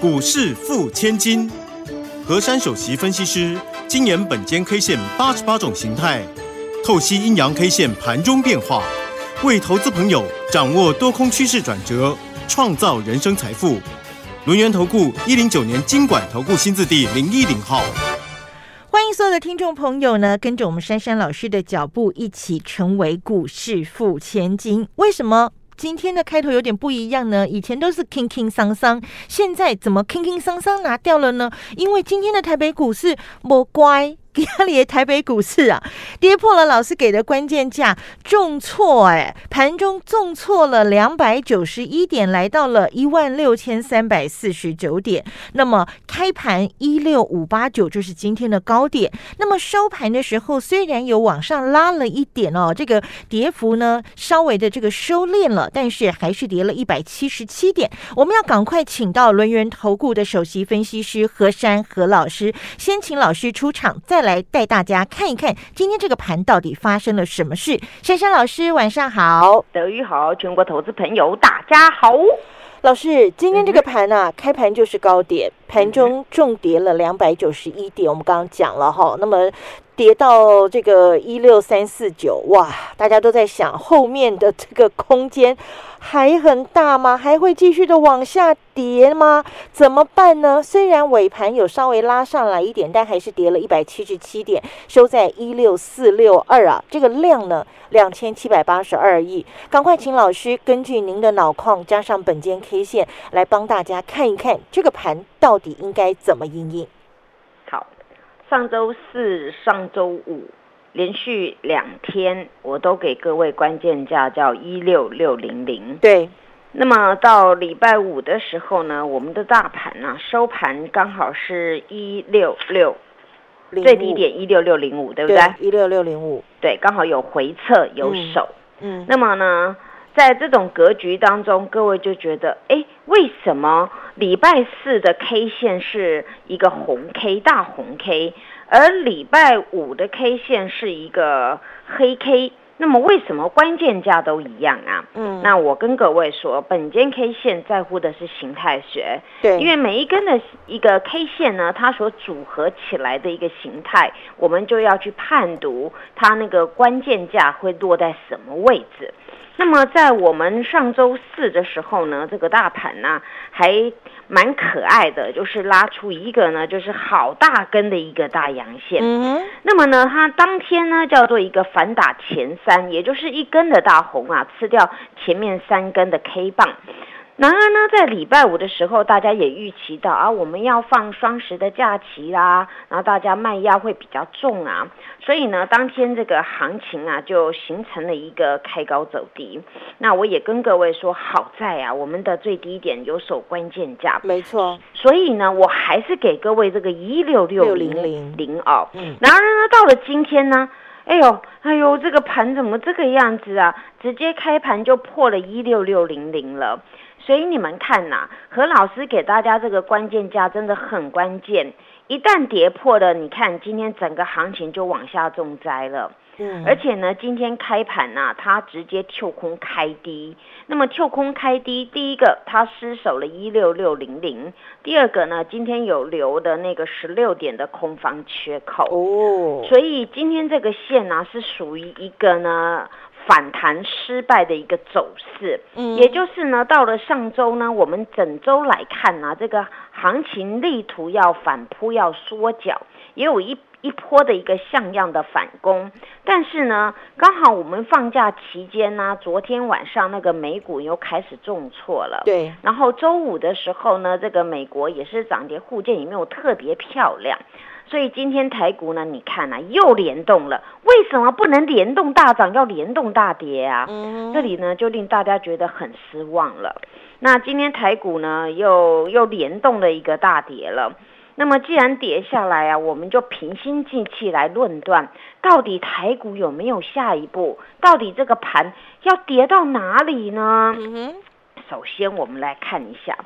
股市付千金，和山首席分析师精研本间 K 线八十八种形态，透析阴阳 K 线盘中变化，为投资朋友掌握多空趋势转折，创造人生财富。轮源投顾一零九年经管投顾新字第零一零号。欢迎所有的听众朋友呢，跟着我们珊珊老师的脚步，一起成为股市富千金。为什么今天的开头有点不一样呢？以前都是 king king 桑桑，现在怎么 king king 桑桑拿掉了呢？因为今天的台北股市不乖。压里台北股市啊，跌破了老师给的关键价，重挫哎，盘中重挫了两百九十一点，来到了一万六千三百四十九点。那么开盘一六五八九就是今天的高点。那么收盘的时候，虽然有往上拉了一点哦，这个跌幅呢稍微的这个收敛了，但是还是跌了一百七十七点。我们要赶快请到轮源投顾的首席分析师何山何老师，先请老师出场，再。来带大家看一看今天这个盘到底发生了什么事。珊珊老师，晚上好，德语好，全国投资朋友大家好。老师，今天这个盘呢，开盘就是高点，盘中重跌了两百九十一点。我们刚刚讲了哈，那么跌到这个一六三四九，哇，大家都在想后面的这个空间。还很大吗？还会继续的往下跌吗？怎么办呢？虽然尾盘有稍微拉上来一点，但还是跌了一百七十七点，收在一六四六二啊。这个量呢，两千七百八十二亿。赶快请老师根据您的脑矿加上本间 K 线来帮大家看一看这个盘到底应该怎么应应。好，上周四、上周五。连续两天，我都给各位关键价叫一六六零零。对，那么到礼拜五的时候呢，我们的大盘呢收盘刚好是一六六，最低点一六六零五，对不对？一六六零五，对，刚好有回撤有手。嗯，那么呢，在这种格局当中，各位就觉得，哎，为什么礼拜四的 K 线是一个红 K 大红 K？而礼拜五的 K 线是一个黑 K，那么为什么关键价都一样啊？嗯，那我跟各位说，本间 K 线在乎的是形态学，对，因为每一根的一个 K 线呢，它所组合起来的一个形态，我们就要去判读它那个关键价会落在什么位置。那么在我们上周四的时候呢，这个大盘呢还蛮可爱的，就是拉出一个呢，就是好大根的一个大阳线。嗯，那么呢，它当天呢叫做一个反打前三，也就是一根的大红啊，吃掉前面三根的 K 棒。然而呢，在礼拜五的时候，大家也预期到啊，我们要放双十的假期啦，然后大家卖压会比较重啊，所以呢，当天这个行情啊，就形成了一个开高走低。那我也跟各位说，好在啊，我们的最低点有守关键价，没错。所以呢，我还是给各位这个一六六零零零哦。嗯。然而呢，到了今天呢，哎呦，哎呦，这个盘怎么这个样子啊？直接开盘就破了一六六零零了。所以你们看呐，何老师给大家这个关键价真的很关键。一旦跌破了，你看今天整个行情就往下重灾了。嗯，而且呢，今天开盘呐，它直接跳空开低。那么跳空开低，第一个它失守了一六六零零，第二个呢，今天有留的那个十六点的空方缺口。哦，所以今天这个线呢，是属于一个呢。反弹失败的一个走势，嗯，也就是呢，到了上周呢，我们整周来看呢，这个行情力图要反扑，要缩脚，也有一一波的一个像样的反攻，但是呢，刚好我们放假期间呢，昨天晚上那个美股又开始重挫了，对，然后周五的时候呢，这个美国也是涨跌互见，也没有特别漂亮。所以今天台股呢，你看啊，又联动了。为什么不能联动大涨，要联动大跌啊？嗯，这里呢就令大家觉得很失望了。那今天台股呢，又又联动了一个大跌了。那么既然跌下来啊，我们就平心静气来论断，到底台股有没有下一步？到底这个盘要跌到哪里呢？首先我们来看一下。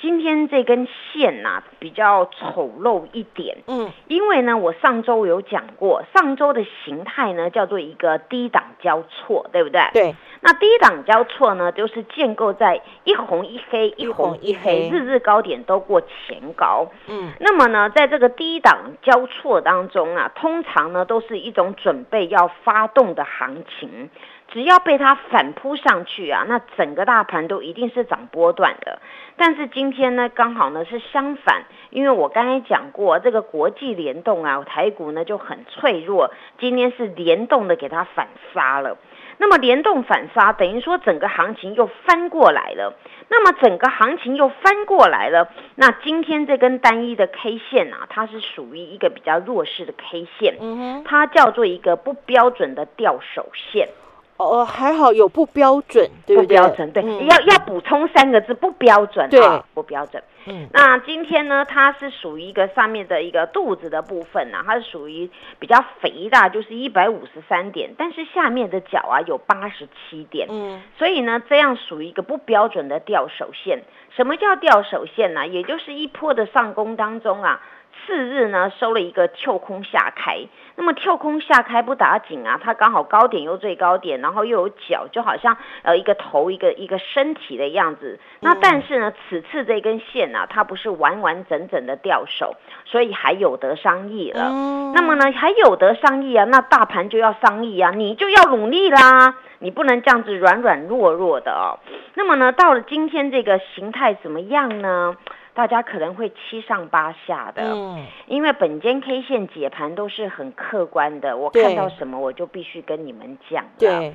今天这根线呐比较丑陋一点，嗯，因为呢我上周有讲过，上周的形态呢叫做一个低档交错，对不对？对。那低档交错呢，就是建构在一红一黑，一红一黑，日日高点都过前高。嗯，那么呢，在这个低档交错当中啊，通常呢都是一种准备要发动的行情。只要被它反扑上去啊，那整个大盘都一定是涨波段的。但是今天呢，刚好呢是相反，因为我刚才讲过，这个国际联动啊，台股呢就很脆弱，今天是联动的给它反杀了。那么联动反杀，等于说整个行情又翻过来了。那么整个行情又翻过来了，那今天这根单一的 K 线啊，它是属于一个比较弱势的 K 线，它叫做一个不标准的吊手线。哦，还好有不标准，对不对？不标准，对，要要补充三个字，不标准，对，不标准。嗯，那今天呢，它是属于一个上面的一个肚子的部分呢，它是属于比较肥大，就是一百五十三点，但是下面的脚啊有八十七点，嗯，所以呢，这样属于一个不标准的吊手线。什么叫吊手线呢？也就是一波的上攻当中啊。次日呢收了一个跳空下开，那么跳空下开不打紧啊，它刚好高点又最高点，然后又有脚，就好像呃一个头一个一个身体的样子。那但是呢，此次这根线啊，它不是完完整整的掉手，所以还有得商议了。那么呢，还有得商议啊，那大盘就要商议啊，你就要努力啦，你不能这样子软软弱弱的哦。那么呢，到了今天这个形态怎么样呢？大家可能会七上八下的，嗯，因为本间 K 线解盘都是很客观的，我看到什么我就必须跟你们讲。对，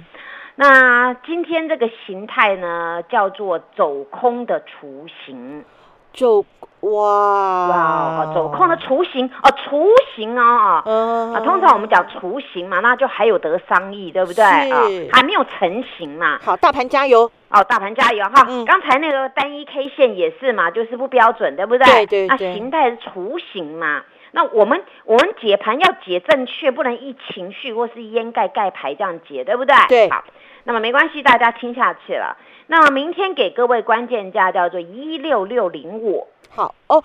那今天这个形态呢，叫做走空的雏形，就哇哇，走空的雏形哦，雏形啊啊，通常我们讲雏形嘛，那就还有得商议，对不对啊？还没有成型嘛。好，大盘加油。哦，大盘加油哈！刚才那个单一 K 线也是嘛，就是不标准，对不对？对对对。那形态是雏形嘛？那我们我们解盘要解正确，不能一情绪或是掩盖盖牌这样解，对不对？对。好，那么没关系，大家听下去了。那么明天给各位关键价叫做一六六零五。好哦。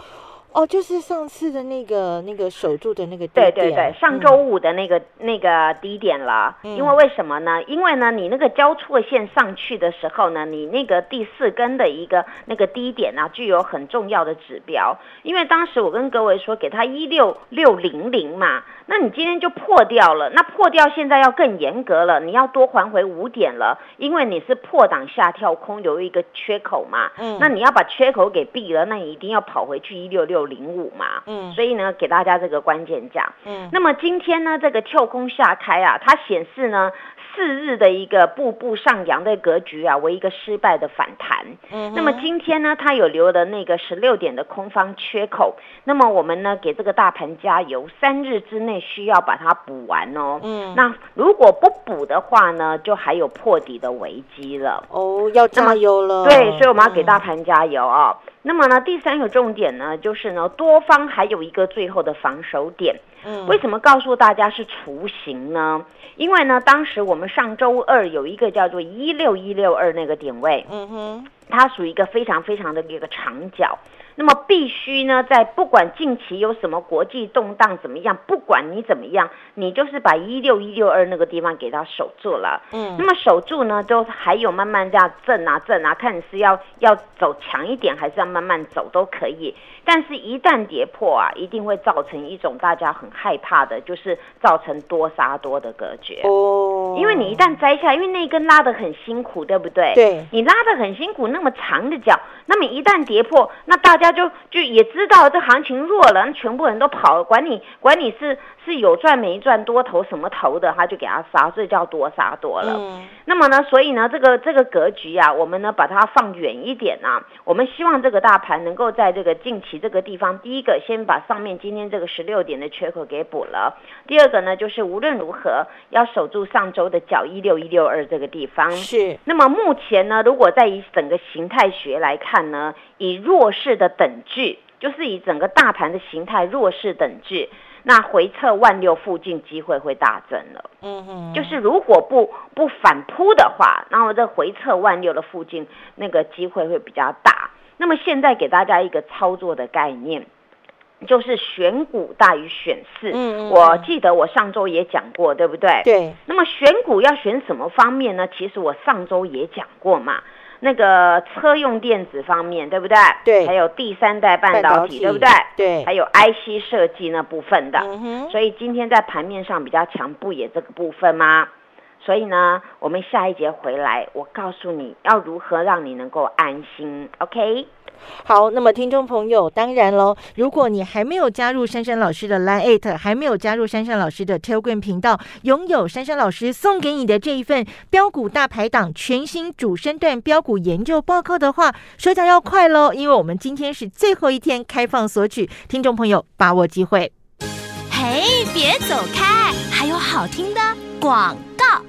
哦，就是上次的那个那个守住的那个低点，对对对，上周五的那个那个低点了。因为为什么呢？因为呢，你那个交错线上去的时候呢，你那个第四根的一个那个低点呢，具有很重要的指标。因为当时我跟各位说，给它一六六零零嘛。那你今天就破掉了，那破掉现在要更严格了，你要多还回五点了，因为你是破档下跳空留一个缺口嘛，嗯，那你要把缺口给闭了，那你一定要跑回去一六六零五嘛，嗯，所以呢，给大家这个关键价，嗯，那么今天呢，这个跳空下开啊，它显示呢。四日的一个步步上扬的格局啊，为一个失败的反弹。嗯，那么今天呢，它有留了那个十六点的空方缺口。那么我们呢，给这个大盘加油，三日之内需要把它补完哦。嗯，那如果不补的话呢，就还有破底的危机了。哦，要加油了。对，所以我们要给大盘加油啊。那么呢，第三个重点呢，就是呢，多方还有一个最后的防守点。嗯，为什么告诉大家是雏形呢？因为呢，当时我们上周二有一个叫做一六一六二那个点位，嗯哼，它属于一个非常非常的一个长角。那么必须呢，在不管近期有什么国际动荡怎么样，不管你怎么样，你就是把一六一六二那个地方给它守住了。嗯，那么守住呢，都还有慢慢这样震啊震啊，看你是要要走强一点，还是要慢慢走都可以。但是，一旦跌破啊，一定会造成一种大家很害怕的，就是造成多杀多的格局。哦，因为你一旦摘下，因为那根拉的很辛苦，对不对？对，你拉的很辛苦，那么长的脚，那么一旦跌破，那大家就就也知道这行情弱了，那全部人都跑了，管你管你是是有赚没赚，多头什么头的，他就给他杀，所以叫多杀多了。嗯，那么呢，所以呢，这个这个格局啊，我们呢把它放远一点啊，我们希望这个大盘能够在这个近期。这个地方，第一个先把上面今天这个十六点的缺口给补了。第二个呢，就是无论如何要守住上周的角一六一六二这个地方。是。那么目前呢，如果在以整个形态学来看呢，以弱势的等距，就是以整个大盘的形态弱势等距，那回撤万六附近机会会大增了。嗯哼。就是如果不不反扑的话，那我这回撤万六的附近那个机会会比较大。那么现在给大家一个操作的概念，就是选股大于选市。嗯嗯。我记得我上周也讲过，对不对？对。那么选股要选什么方面呢？其实我上周也讲过嘛。那个车用电子方面，对不对？对。还有第三代半导体，对不对？对。还有 IC 设计那部分的。嗯。所以今天在盘面上比较强，不也这个部分吗？所以呢，我们下一节回来，我告诉你要如何让你能够安心，OK？好，那么听众朋友，当然喽，如果你还没有加入珊珊老师的 Line Eight，还没有加入珊珊老师的 Telegram 频道，拥有珊珊老师送给你的这一份标股大排档全新主升段标股研究报告的话，手脚要快喽，因为我们今天是最后一天开放索取，听众朋友把握机会。嘿，别走开，还有好听的广告。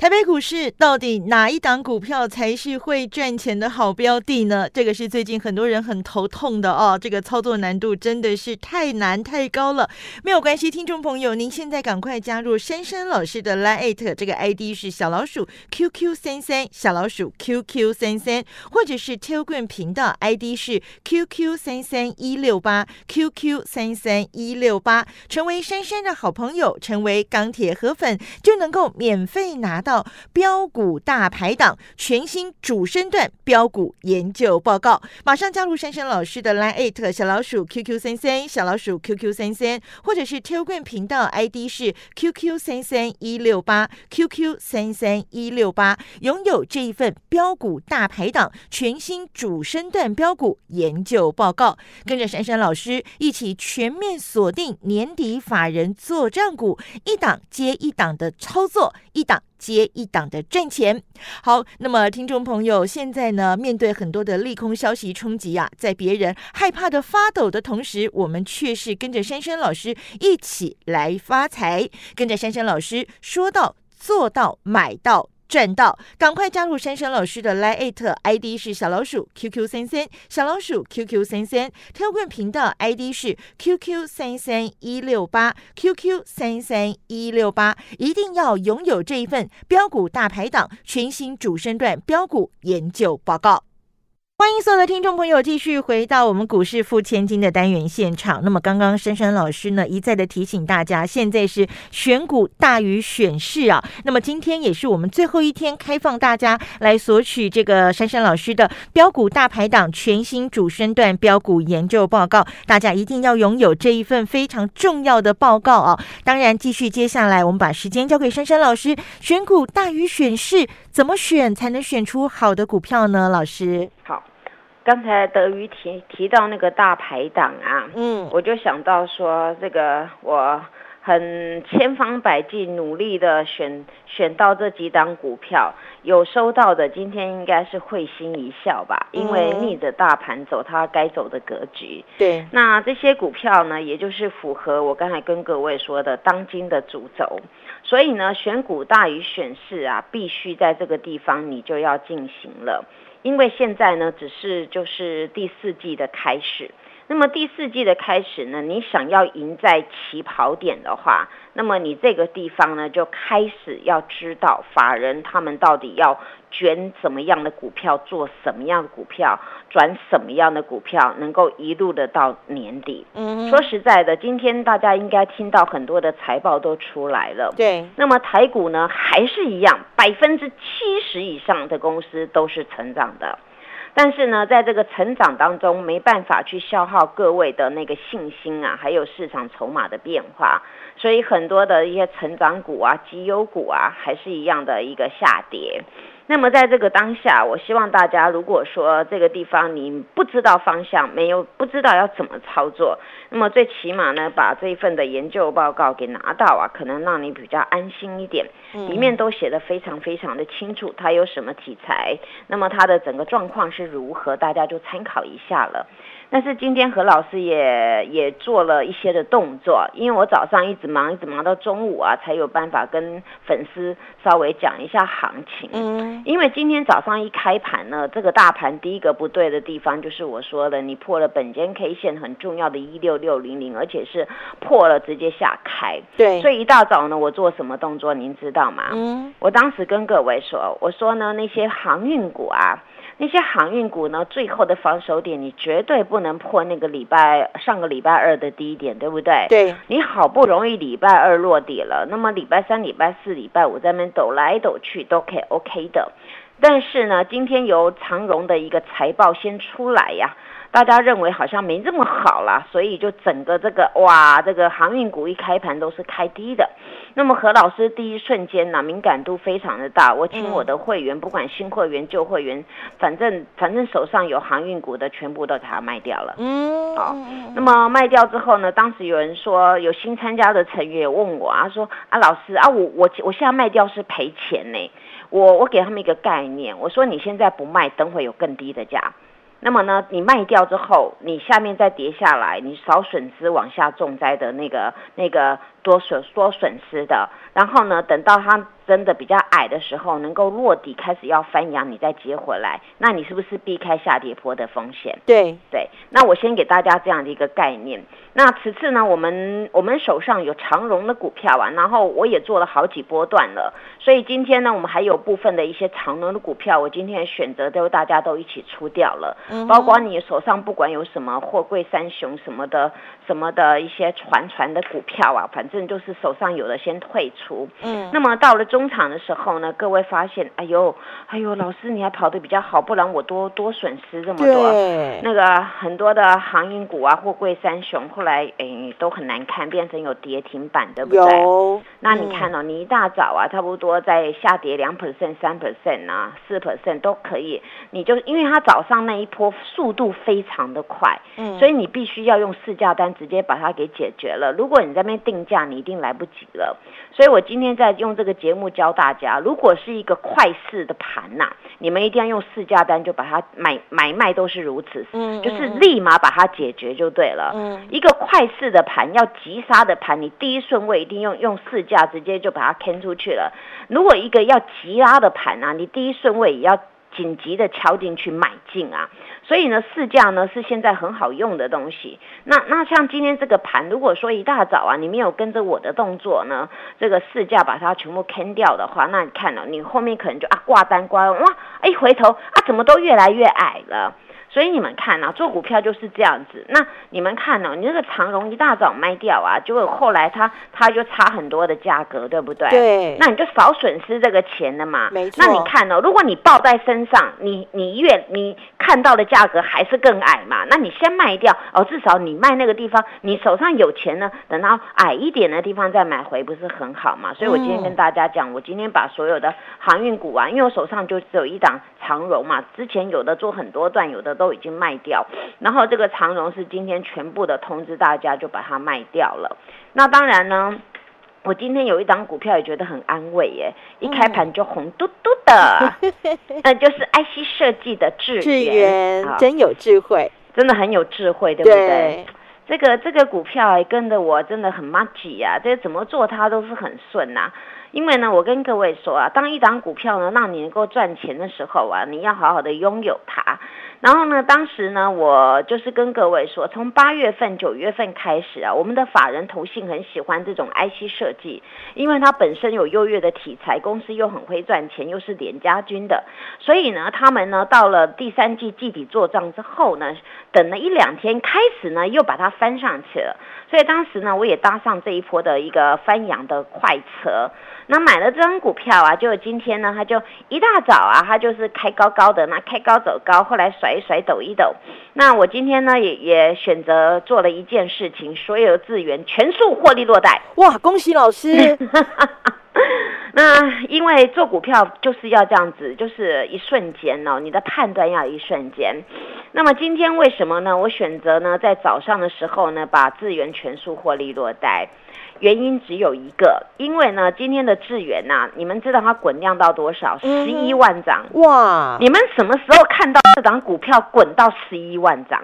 台北股市到底哪一档股票才是会赚钱的好标的呢？这个是最近很多人很头痛的哦。这个操作难度真的是太难太高了。没有关系，听众朋友，您现在赶快加入珊珊老师的 Line，这个 ID 是小老鼠 QQ 三三，小老鼠 QQ 三三，或者是 Telegram 频道 ID 是 QQ 三三一六八 QQ 三三一六八，成为珊珊的好朋友，成为钢铁河粉，就能够免费拿到。到标股大排档全新主升段标股研究报告，马上加入珊珊老师的 Line eight 小老鼠 QQ 三三小老鼠 QQ 三三，或者是 Telegram 频道 ID 是 QQ 三三一六八 QQ 三三一六八，拥有这一份标股大排档全新主升段标股研究报告，跟着珊珊老师一起全面锁定年底法人做账股，一档接一档的操作，一档。接一档的赚钱，好，那么听众朋友，现在呢，面对很多的利空消息冲击啊，在别人害怕的发抖的同时，我们却是跟着珊珊老师一起来发财，跟着珊珊老师说到做到买到。赚到，赶快加入珊珊老师的 Line ID 是小老鼠 QQ 三三，小老鼠 QQ 三三标棍频道 ID 是 QQ 三三一六八 QQ 三三一六八，一定要拥有这一份标股大排档全新主升段标股研究报告。欢迎所有的听众朋友继续回到我们股市付千金的单元现场。那么刚刚珊珊老师呢一再的提醒大家，现在是选股大于选市啊。那么今天也是我们最后一天开放大家来索取这个珊珊老师的标股大排档全新主升段标股研究报告，大家一定要拥有这一份非常重要的报告啊。当然，继续接下来我们把时间交给珊珊老师，选股大于选市，怎么选才能选出好的股票呢？老师，好。刚才德瑜提提到那个大排档啊，嗯，我就想到说，这个我很千方百计努力的选选到这几档股票，有收到的，今天应该是会心一笑吧，因为逆着大盘走，它该走的格局。对，那这些股票呢，也就是符合我刚才跟各位说的当今的主轴，所以呢，选股大于选市啊，必须在这个地方你就要进行了。因为现在呢，只是就是第四季的开始。那么第四季的开始呢，你想要赢在起跑点的话，那么你这个地方呢，就开始要知道法人他们到底要卷什么样的股票，做什么样的股票，转什么样的股票，能够一路的到年底。嗯，说实在的，今天大家应该听到很多的财报都出来了。对，那么台股呢，还是一样，百分之七十以上的公司都是成长的。但是呢，在这个成长当中，没办法去消耗各位的那个信心啊，还有市场筹码的变化，所以很多的一些成长股啊、绩优股啊，还是一样的一个下跌。那么在这个当下，我希望大家，如果说这个地方你不知道方向，没有不知道要怎么操作，那么最起码呢，把这一份的研究报告给拿到啊，可能让你比较安心一点。里面都写的非常非常的清楚，它有什么题材，那么它的整个状况是如何，大家就参考一下了。但是今天何老师也也做了一些的动作，因为我早上一直忙，一直忙到中午啊，才有办法跟粉丝稍微讲一下行情。嗯，因为今天早上一开盘呢，这个大盘第一个不对的地方就是我说的，你破了本间 K 线很重要的一六六零零，而且是破了直接下开。对，所以一大早呢，我做什么动作您知道吗？嗯，我当时跟各位说，我说呢那些航运股啊。那些航运股呢，最后的防守点你绝对不能破那个礼拜上个礼拜二的低点，对不对？对，你好不容易礼拜二落底了，那么礼拜三、礼拜四、礼拜五在那边抖来抖去都可以 OK 的。但是呢，今天由长荣的一个财报先出来呀。大家认为好像没这么好了，所以就整个这个哇，这个航运股一开盘都是开低的。那么何老师第一瞬间呢，敏感度非常的大，我请我的会员，不管新会员旧会员，反正反正手上有航运股的，全部都给他卖掉了。嗯，好。那么卖掉之后呢，当时有人说有新参加的成员问我啊，说啊老师啊，我我我现在卖掉是赔钱呢。我我给他们一个概念，我说你现在不卖，等会有更低的价。那么呢，你卖掉之后，你下面再跌下来，你少损失往下重灾的那个那个多损多损失的。然后呢，等到它真的比较矮的时候，能够落底开始要翻扬，你再接回来，那你是不是避开下跌坡的风险？对对。那我先给大家这样的一个概念。那此次呢，我们我们手上有长荣的股票啊，然后我也做了好几波段了，所以今天呢，我们还有部分的一些长荣的股票，我今天选择都大家都一起出掉了，嗯包括你手上不管有什么货柜三雄什么的，什么的一些传传的股票啊，反正就是手上有的先退出。嗯，那么到了中场的时候呢，各位发现，哎呦，哎呦，老师你还跑得比较好，不然我多多损失这么多。那个很多的航运股啊，货柜三雄。后来哎都很难看，变成有跌停板，对不对？有。那你看哦，你一大早啊，差不多在下跌两 percent、三 percent 啊、四 percent 都可以，你就因为它早上那一波速度非常的快，嗯，所以你必须要用市价单直接把它给解决了。如果你在那边定价，你一定来不及了。所以我今天在用这个节目教大家，如果是一个快市的盘呐，你们一定要用市价单就把它买买卖都是如此，嗯，就是立马把它解决就对了，嗯，一个。快市的盘要急杀的盘，你第一顺位一定用用市价直接就把它坑出去了。如果一个要急拉的盘啊，你第一顺位也要紧急的敲进去买进啊。所以呢，市价呢是现在很好用的东西。那那像今天这个盘，如果说一大早啊，你没有跟着我的动作呢，这个市价把它全部坑掉的话，那你看了，你后面可能就啊挂单挂哇，一回头啊怎么都越来越矮了。所以你们看啊，做股票就是这样子。那你们看哦，你那个长荣一大早卖掉啊，结果后来它它就差很多的价格，对不对？对。那你就少损失这个钱了嘛。没错。那你看哦，如果你抱在身上，你你越你看到的价格还是更矮嘛，那你先卖掉哦，至少你卖那个地方，你手上有钱呢，等到矮一点的地方再买回，不是很好嘛？所以我今天跟大家讲，我今天把所有的航运股啊，因为我手上就只有一档长荣嘛，之前有的做很多段，有的。都已经卖掉，然后这个长荣是今天全部的通知大家就把它卖掉了。那当然呢，我今天有一档股票也觉得很安慰耶，一开盘就红嘟嘟的，那 就是 IC 设计的智智源，真有智慧，真的很有智慧，对不对？这个这个股票跟着我真的很 m a g 呀，这怎么做它都是很顺呐。因为呢，我跟各位说啊，当一档股票呢让你能够赚钱的时候啊，你要好好的拥有它。然后呢，当时呢，我就是跟各位说，从八月份、九月份开始啊，我们的法人投信很喜欢这种 IC 设计，因为它本身有优越的题材，公司又很会赚钱，又是连家军的，所以呢，他们呢到了第三季季底做账之后呢，等了一两天，开始呢又把它翻上去了。所以当时呢，我也搭上这一波的一个翻扬的快车。那买了这张股票啊，就今天呢，它就一大早啊，它就是开高高的，那开高走高，后来甩一甩，抖一抖。那我今天呢，也也选择做了一件事情，所有资源全数获利落袋。哇，恭喜老师！那因为做股票就是要这样子，就是一瞬间哦，你的判断要一瞬间。那么今天为什么呢？我选择呢，在早上的时候呢，把资源全数获利落袋。原因只有一个，因为呢，今天的智源呐，你们知道它滚量到多少？十一万张哇！你们什么时候看到这档股票滚到十一万张？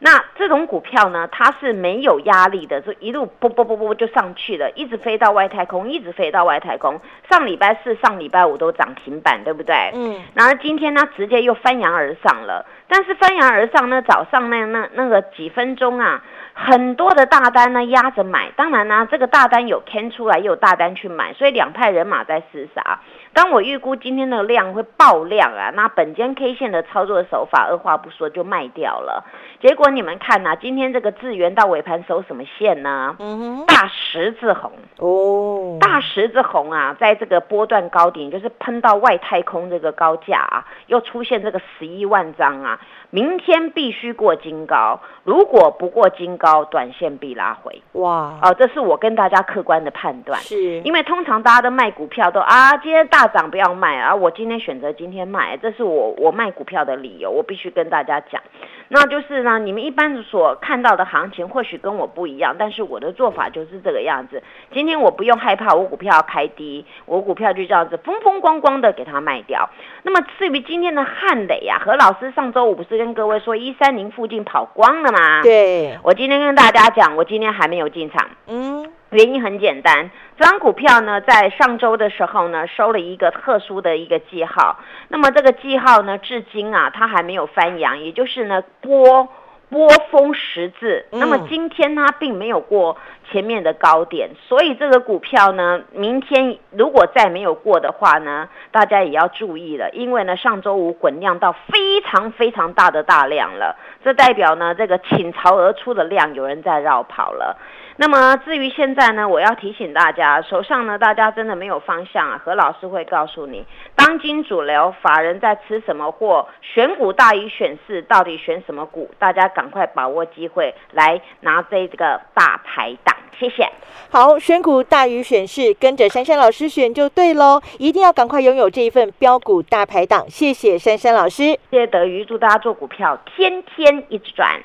那这种股票呢，它是没有压力的，就一路啵啵啵啵就上去了，一直飞到外太空，一直飞到外太空。上礼拜四、上礼拜五都涨停板，对不对？嗯。然后今天呢，直接又翻扬而上了。但是翻扬而上呢，早上那那那个几分钟啊。很多的大单呢压着买，当然呢，这个大单有 can 出来，也有大单去买，所以两派人马在厮杀。当我预估今天的量会爆量啊，那本间 K 线的操作手法，二话不说就卖掉了。结果你们看呐，今天这个智源到尾盘收什么线呢？嗯大十字红哦，大十字红啊，在这个波段高点，就是喷到外太空这个高价啊，又出现这个十一万张啊。明天必须过金高，如果不过金高，短线必拉回。哇！哦，这是我跟大家客观的判断。是，因为通常大家都卖股票都啊，今天大涨不要卖啊，我今天选择今天卖，这是我我卖股票的理由，我必须跟大家讲。那就是呢，你们一般所看到的行情或许跟我不一样，但是我的做法就是这个样子。今天我不用害怕，我股票要开低，我股票就这样子风风光光的给它卖掉。那么至于今天的汉磊呀，何老师上周五不是跟各位说一三零附近跑光了吗？对，我今天跟大家讲，我今天还没有进场。嗯。原因很简单，这张股票呢，在上周的时候呢，收了一个特殊的一个记号。那么这个记号呢，至今啊，它还没有翻阳，也就是呢，波波峰十字。那么今天它并没有过前面的高点，所以这个股票呢，明天如果再没有过的话呢，大家也要注意了，因为呢，上周五滚量到非常非常大的大量了，这代表呢，这个倾巢而出的量有人在绕跑了。那么至于现在呢，我要提醒大家，手上呢，大家真的没有方向啊。何老师会告诉你，当今主流法人在吃什么货，选股大于选市，到底选什么股？大家赶快把握机会来拿这个大排档。谢谢。好，选股大于选市，跟着珊珊老师选就对喽。一定要赶快拥有这一份标股大排档。谢谢珊珊老师，谢谢德瑜，祝大家做股票天天一直赚。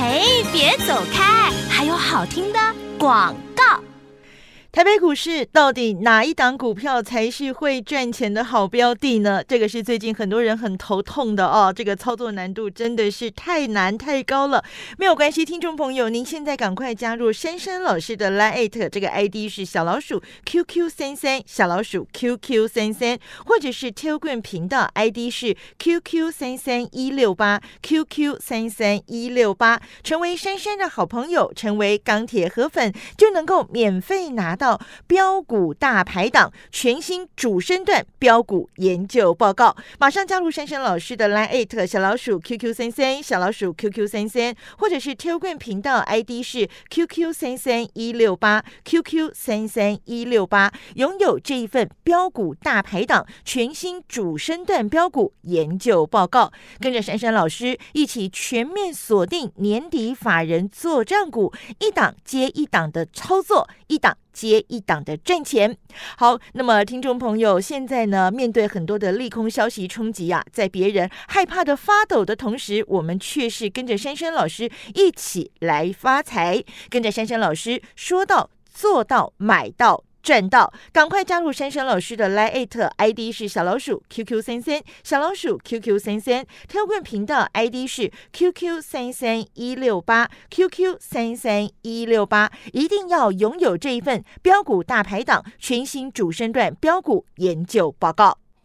嘿，别走开！还有好听的广。台北股市到底哪一档股票才是会赚钱的好标的呢？这个是最近很多人很头痛的哦。这个操作难度真的是太难太高了。没有关系，听众朋友，您现在赶快加入珊珊老师的 Line，这个 ID 是小老鼠 QQ 三三，小老鼠 QQ 三三，或者是 Telegram 频道 ID 是 QQ 三三一六八 QQ 三三一六八，成为珊珊的好朋友，成为钢铁河粉，就能够免费拿。到标股大排档全新主升段标股研究报告，马上加入珊珊老师的 Line 艾特小老鼠 QQ 三三小老鼠 QQ 三三，或者是 Telegram 频道 ID 是 QQ 三三一六八 QQ 三三一六八，拥有这一份标股大排档全新主升段标股研究报告，跟着珊珊老师一起全面锁定年底法人做账股，一档接一档的操作，一档。接一档的赚钱，好，那么听众朋友，现在呢，面对很多的利空消息冲击啊，在别人害怕的发抖的同时，我们却是跟着珊珊老师一起来发财，跟着珊珊老师说到做到买到。赚到，赶快加入珊珊老师的 Line ID 是小老鼠 QQ 三三，小老鼠 QQ 三三标棍频道 ID 是 QQ 三三一六八 QQ 三三一六八，一定要拥有这一份标股大排档全新主升段标股研究报告。